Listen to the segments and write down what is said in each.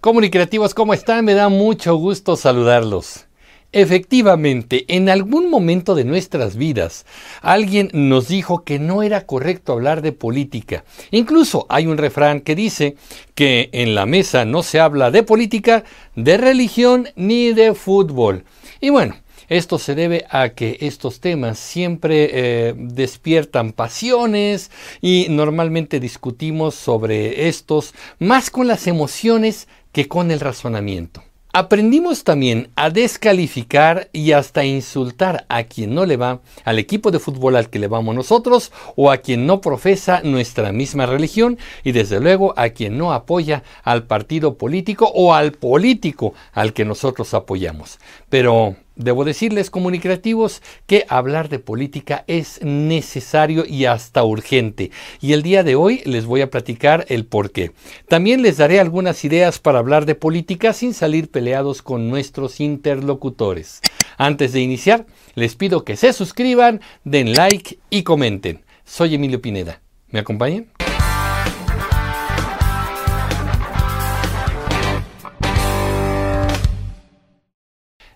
Comunicativos, ¿cómo están? Me da mucho gusto saludarlos. Efectivamente, en algún momento de nuestras vidas, alguien nos dijo que no era correcto hablar de política. Incluso hay un refrán que dice que en la mesa no se habla de política, de religión ni de fútbol. Y bueno, esto se debe a que estos temas siempre eh, despiertan pasiones y normalmente discutimos sobre estos más con las emociones que con el razonamiento. Aprendimos también a descalificar y hasta insultar a quien no le va al equipo de fútbol al que le vamos nosotros o a quien no profesa nuestra misma religión y desde luego a quien no apoya al partido político o al político al que nosotros apoyamos. Pero Debo decirles, comunicativos, que hablar de política es necesario y hasta urgente. Y el día de hoy les voy a platicar el por qué. También les daré algunas ideas para hablar de política sin salir peleados con nuestros interlocutores. Antes de iniciar, les pido que se suscriban, den like y comenten. Soy Emilio Pineda. ¿Me acompañan?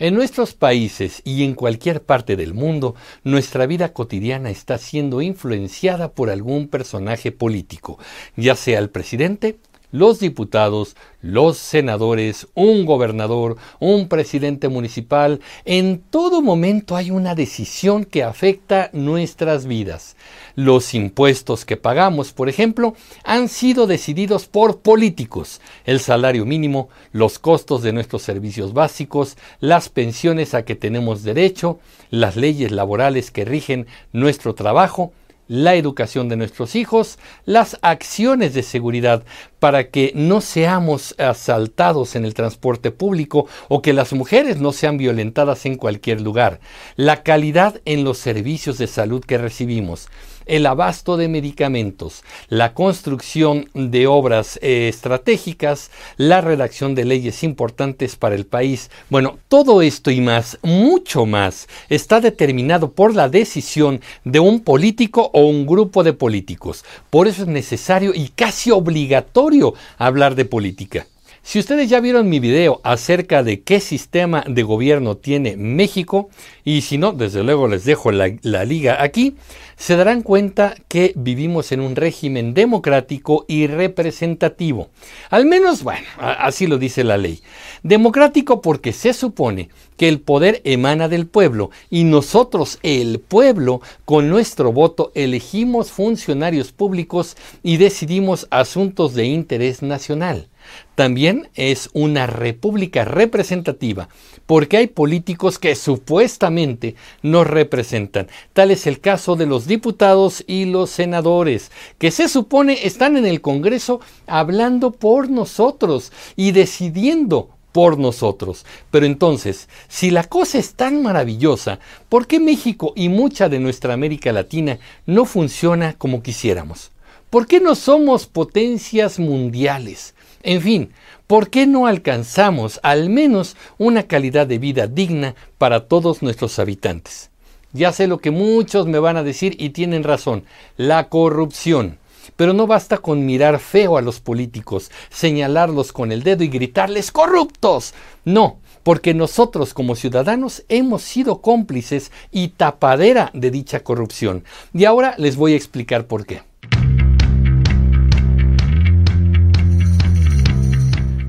En nuestros países y en cualquier parte del mundo, nuestra vida cotidiana está siendo influenciada por algún personaje político, ya sea el presidente, los diputados, los senadores, un gobernador, un presidente municipal, en todo momento hay una decisión que afecta nuestras vidas. Los impuestos que pagamos, por ejemplo, han sido decididos por políticos. El salario mínimo, los costos de nuestros servicios básicos, las pensiones a que tenemos derecho, las leyes laborales que rigen nuestro trabajo, la educación de nuestros hijos, las acciones de seguridad para que no seamos asaltados en el transporte público o que las mujeres no sean violentadas en cualquier lugar, la calidad en los servicios de salud que recibimos, el abasto de medicamentos, la construcción de obras eh, estratégicas, la redacción de leyes importantes para el país. Bueno, todo esto y más, mucho más, está determinado por la decisión de un político o un grupo de políticos. Por eso es necesario y casi obligatorio hablar de política. Si ustedes ya vieron mi video acerca de qué sistema de gobierno tiene México, y si no, desde luego les dejo la, liga aquí, se darán cuenta que vivimos en un régimen democrático y representativo. Al menos, bueno, así lo dice la ley. Democrático porque se supone que el poder emana del pueblo y nosotros, el pueblo, con nuestro voto elegimos funcionarios públicos y decidimos asuntos de interés nacional. También es una república representativa, porque hay políticos que supuestamente nos representan. Tal es el caso de los diputados y los senadores, que se supone están en el Congreso hablando por nosotros y decidiendo por nosotros. Pero entonces, si la cosa es tan maravillosa, ¿por qué México y mucha de nuestra América Latina no funciona como quisiéramos? ¿Por qué no somos potencias mundiales? En fin, ¿por qué no alcanzamos al menos una calidad de vida digna para todos nuestros habitantes? Ya sé lo que muchos me van a decir y tienen razón, la corrupción. Pero no basta con mirar feo a los políticos, señalarlos con el dedo y gritarles corruptos. No, porque nosotros como ciudadanos hemos sido cómplices y tapadera de dicha corrupción. Y ahora les voy a explicar por qué.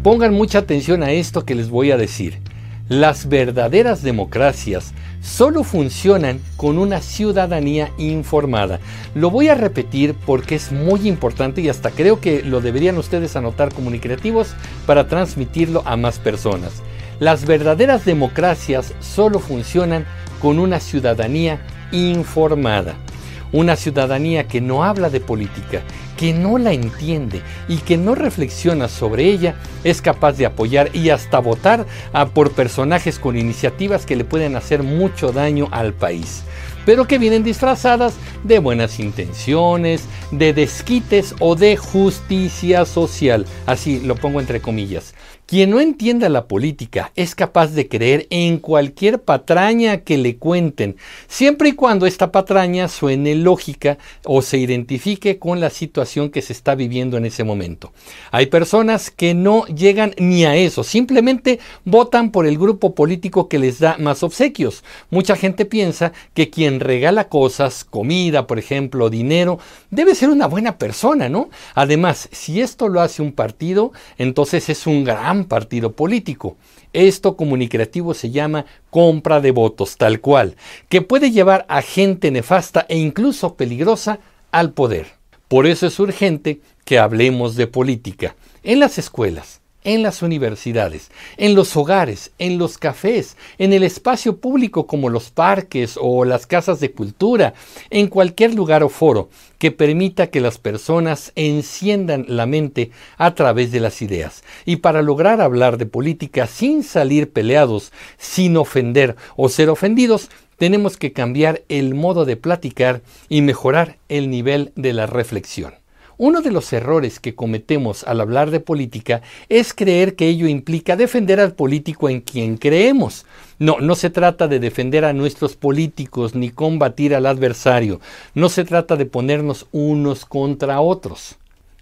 Pongan mucha atención a esto que les voy a decir. Las verdaderas democracias solo funcionan con una ciudadanía informada. Lo voy a repetir porque es muy importante y hasta creo que lo deberían ustedes anotar comunicativos para transmitirlo a más personas. Las verdaderas democracias solo funcionan con una ciudadanía informada. Una ciudadanía que no habla de política, que no la entiende y que no reflexiona sobre ella es capaz de apoyar y hasta votar a por personajes con iniciativas que le pueden hacer mucho daño al país pero que vienen disfrazadas de buenas intenciones, de desquites o de justicia social. Así lo pongo entre comillas. Quien no entienda la política es capaz de creer en cualquier patraña que le cuenten, siempre y cuando esta patraña suene lógica o se identifique con la situación que se está viviendo en ese momento. Hay personas que no llegan ni a eso, simplemente votan por el grupo político que les da más obsequios. Mucha gente piensa que quien regala cosas, comida, por ejemplo, dinero, debe ser una buena persona, ¿no? Además, si esto lo hace un partido, entonces es un gran partido político. Esto comunicativo se llama compra de votos, tal cual, que puede llevar a gente nefasta e incluso peligrosa al poder. Por eso es urgente que hablemos de política en las escuelas, en las universidades, en los hogares, en los cafés, en el espacio público como los parques o las casas de cultura, en cualquier lugar o foro que permita que las personas enciendan la mente a través de las ideas. Y para lograr hablar de política sin salir peleados, sin ofender o ser ofendidos, tenemos que cambiar el modo de platicar y mejorar el nivel de la reflexión. Uno de los errores que cometemos al hablar de política es creer que ello implica defender al político en quien creemos. No, no se trata de defender a nuestros políticos ni combatir al adversario. No se trata de ponernos unos contra otros.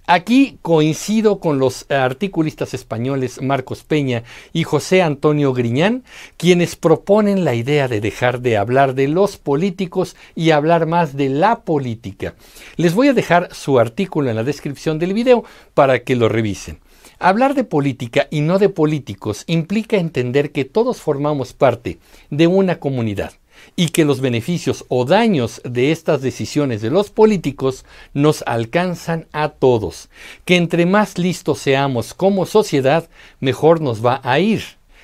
Aquí coincido con los articulistas españoles Marcos Peña y José Antonio Griñán, quienes proponen la idea de dejar de hablar de los políticos y hablar más de la política. Les voy a dejar su artículo en la descripción del video para que lo revisen. Hablar de política y no de políticos implica entender que todos formamos parte de una comunidad y que los beneficios o daños de estas decisiones de los políticos nos alcanzan a todos, que entre más listos seamos como sociedad, mejor nos va a ir.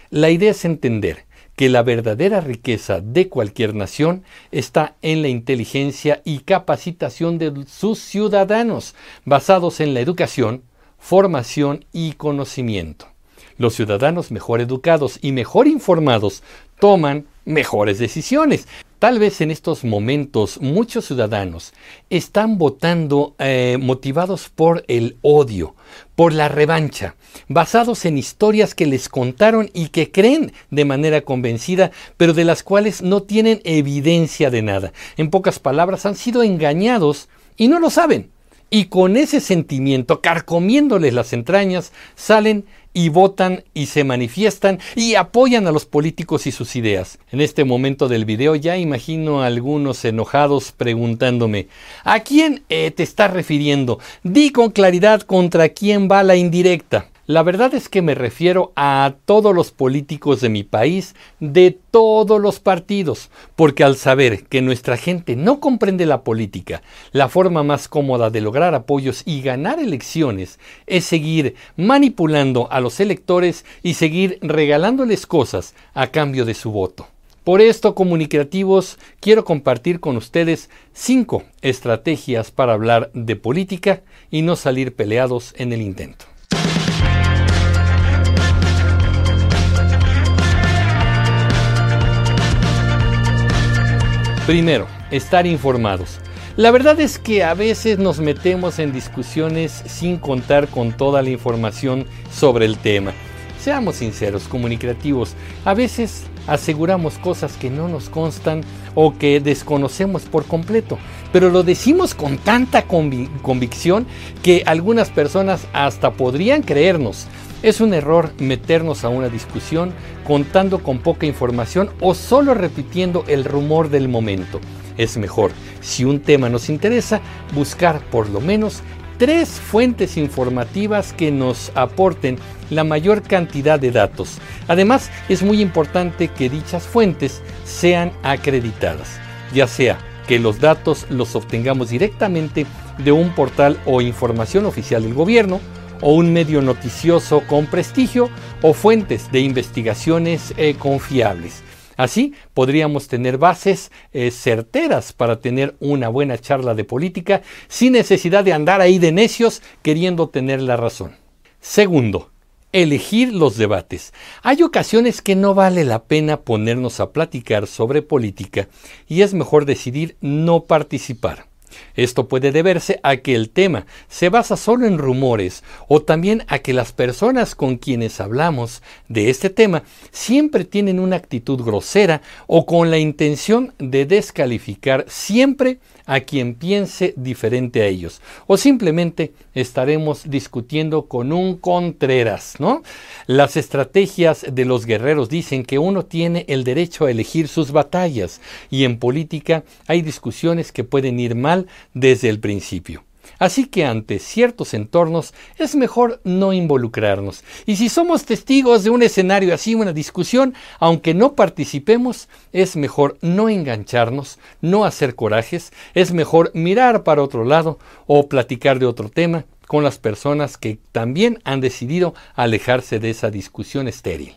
La idea es entender que la verdadera riqueza de cualquier nación está en la inteligencia y capacitación de sus ciudadanos, basados en la educación, formación y conocimiento. Los ciudadanos mejor educados y mejor informados toman mejores decisiones. Tal vez en estos momentos muchos ciudadanos están votando eh, motivados por el odio, por la revancha, basados en historias que les contaron y que creen de manera convencida, pero de las cuales no tienen evidencia de nada. En pocas palabras, han sido engañados y no lo saben. Y con ese sentimiento, carcomiéndoles las entrañas, salen y votan y se manifiestan y apoyan a los políticos y sus ideas. En este momento del video ya imagino a algunos enojados preguntándome, ¿a quién eh, te estás refiriendo? Di con claridad contra quién va la indirecta. La verdad es que me refiero a todos los políticos de mi país, de todos los partidos, porque al saber que nuestra gente no comprende la política, la forma más cómoda de lograr apoyos y ganar elecciones es seguir manipulando a los electores y seguir regalándoles cosas a cambio de su voto. Por esto, comunicativos, quiero compartir con ustedes cinco estrategias para hablar de política y no salir peleados en el intento. Primero, estar informados. La verdad es que a veces nos metemos en discusiones sin contar con toda la información sobre el tema. Seamos sinceros, comunicativos, a veces aseguramos cosas que no nos constan o que desconocemos por completo, pero lo decimos con tanta convicción que algunas personas hasta podrían creernos. Es un error meternos a una discusión contando con poca información o solo repitiendo el rumor del momento. Es mejor, si un tema nos interesa, buscar por lo menos tres fuentes informativas que nos aporten la mayor cantidad de datos. Además, es muy importante que dichas fuentes sean acreditadas, ya sea que los datos los obtengamos directamente de un portal o información oficial del gobierno, o un medio noticioso con prestigio o fuentes de investigaciones eh, confiables. Así podríamos tener bases eh, certeras para tener una buena charla de política sin necesidad de andar ahí de necios queriendo tener la razón. Segundo, elegir los debates. Hay ocasiones que no vale la pena ponernos a platicar sobre política y es mejor decidir no participar. Esto puede deberse a que el tema se basa solo en rumores o también a que las personas con quienes hablamos de este tema siempre tienen una actitud grosera o con la intención de descalificar siempre a quien piense diferente a ellos. O simplemente estaremos discutiendo con un Contreras, ¿no? Las estrategias de los guerreros dicen que uno tiene el derecho a elegir sus batallas y en política hay discusiones que pueden ir mal desde el principio. Así que ante ciertos entornos es mejor no involucrarnos. Y si somos testigos de un escenario así, una discusión, aunque no participemos, es mejor no engancharnos, no hacer corajes, es mejor mirar para otro lado o platicar de otro tema con las personas que también han decidido alejarse de esa discusión estéril.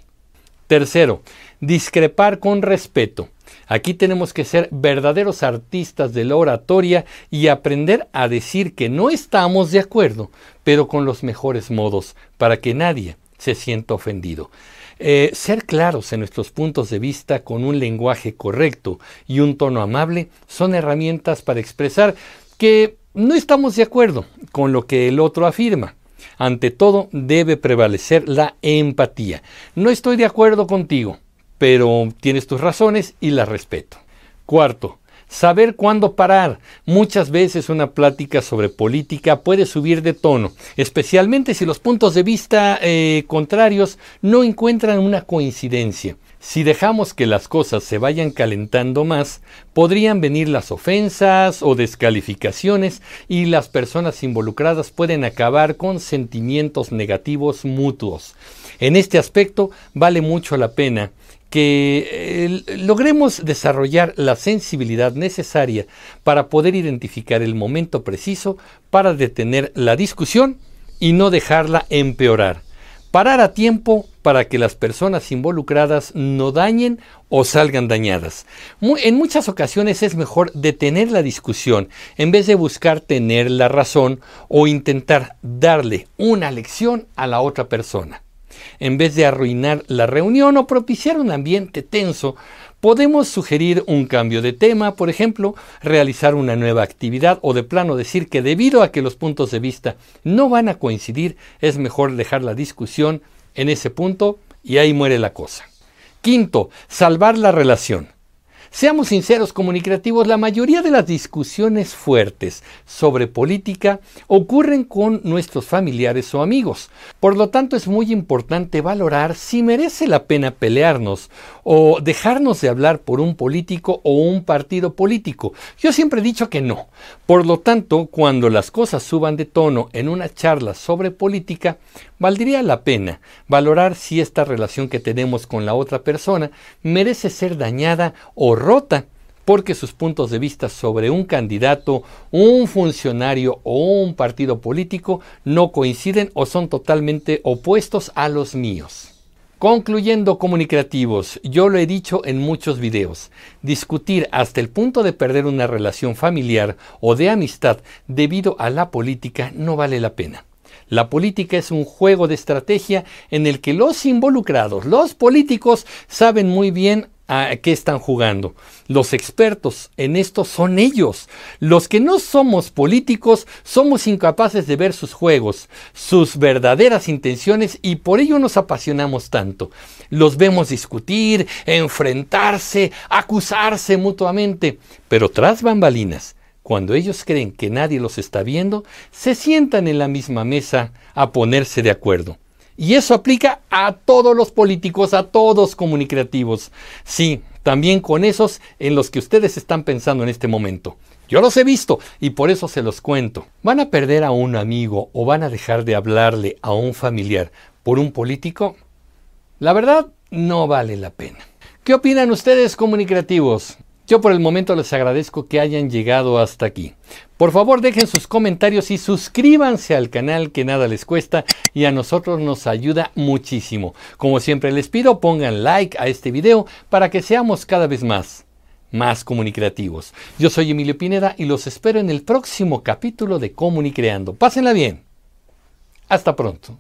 Tercero, discrepar con respeto. Aquí tenemos que ser verdaderos artistas de la oratoria y aprender a decir que no estamos de acuerdo, pero con los mejores modos, para que nadie se sienta ofendido. Eh, ser claros en nuestros puntos de vista con un lenguaje correcto y un tono amable son herramientas para expresar que no estamos de acuerdo con lo que el otro afirma. Ante todo debe prevalecer la empatía. No estoy de acuerdo contigo, pero tienes tus razones y las respeto. Cuarto, Saber cuándo parar. Muchas veces una plática sobre política puede subir de tono, especialmente si los puntos de vista eh, contrarios no encuentran una coincidencia. Si dejamos que las cosas se vayan calentando más, podrían venir las ofensas o descalificaciones y las personas involucradas pueden acabar con sentimientos negativos mutuos. En este aspecto vale mucho la pena que eh, logremos desarrollar la sensibilidad necesaria para poder identificar el momento preciso para detener la discusión y no dejarla empeorar. Parar a tiempo para que las personas involucradas no dañen o salgan dañadas. en muchas ocasiones es mejor detener la discusión en vez de buscar tener la razón o intentar darle una lección a la otra persona en vez de arruinar la reunión o propiciar un ambiente tenso, podemos sugerir un cambio de tema, por ejemplo, realizar una nueva actividad o de plano decir que debido a que los puntos de vista no van a coincidir, es mejor dejar la discusión en ese punto y ahí muere la cosa. Quinto, salvar la relación. Seamos sinceros, comunicativos, la mayoría de las discusiones fuertes sobre política ocurren con nuestros familiares o amigos. Por lo tanto, es muy importante valorar si merece la pena pelearnos o dejarnos de hablar por un político o un partido político. Yo siempre he dicho que no. Por lo tanto, cuando las cosas suban de tono en una charla sobre política, valdría la pena valorar si esta relación que tenemos con la otra persona merece ser dañada rota porque sus puntos de vista sobre un candidato, un funcionario o un partido político no coinciden o son totalmente opuestos a los míos. Concluyendo comunicativos, yo lo he dicho en muchos videos, discutir hasta el punto de perder una relación familiar o de amistad debido a la política no vale la pena. La política es un juego de estrategia en el que los involucrados, los políticos, saben muy bien a qué están jugando. Los expertos en esto son ellos. Los que no somos políticos somos incapaces de ver sus juegos, sus verdaderas intenciones y por ello nos apasionamos tanto. Los vemos discutir, enfrentarse, acusarse mutuamente, pero tras bambalinas cuando ellos creen que nadie los está viendo, se sientan en la misma mesa a ponerse de acuerdo. Y eso aplica a todos los políticos, a todos comunicativos. Sí, también con esos en los que ustedes están pensando en este momento. Yo los he visto y por eso se los cuento. ¿Van a perder a un amigo o van a dejar de hablarle a un familiar por un político? La verdad, no vale la pena. ¿Qué opinan ustedes comunicativos? Yo por el momento les agradezco que hayan llegado hasta aquí. Por favor dejen sus comentarios y suscríbanse al canal que nada les cuesta y a nosotros nos ayuda muchísimo. Como siempre les pido pongan like a este video para que seamos cada vez más, más comunicativos. Yo soy Emilio Pineda y los espero en el próximo capítulo de Comunicreando. Pásenla bien. Hasta pronto.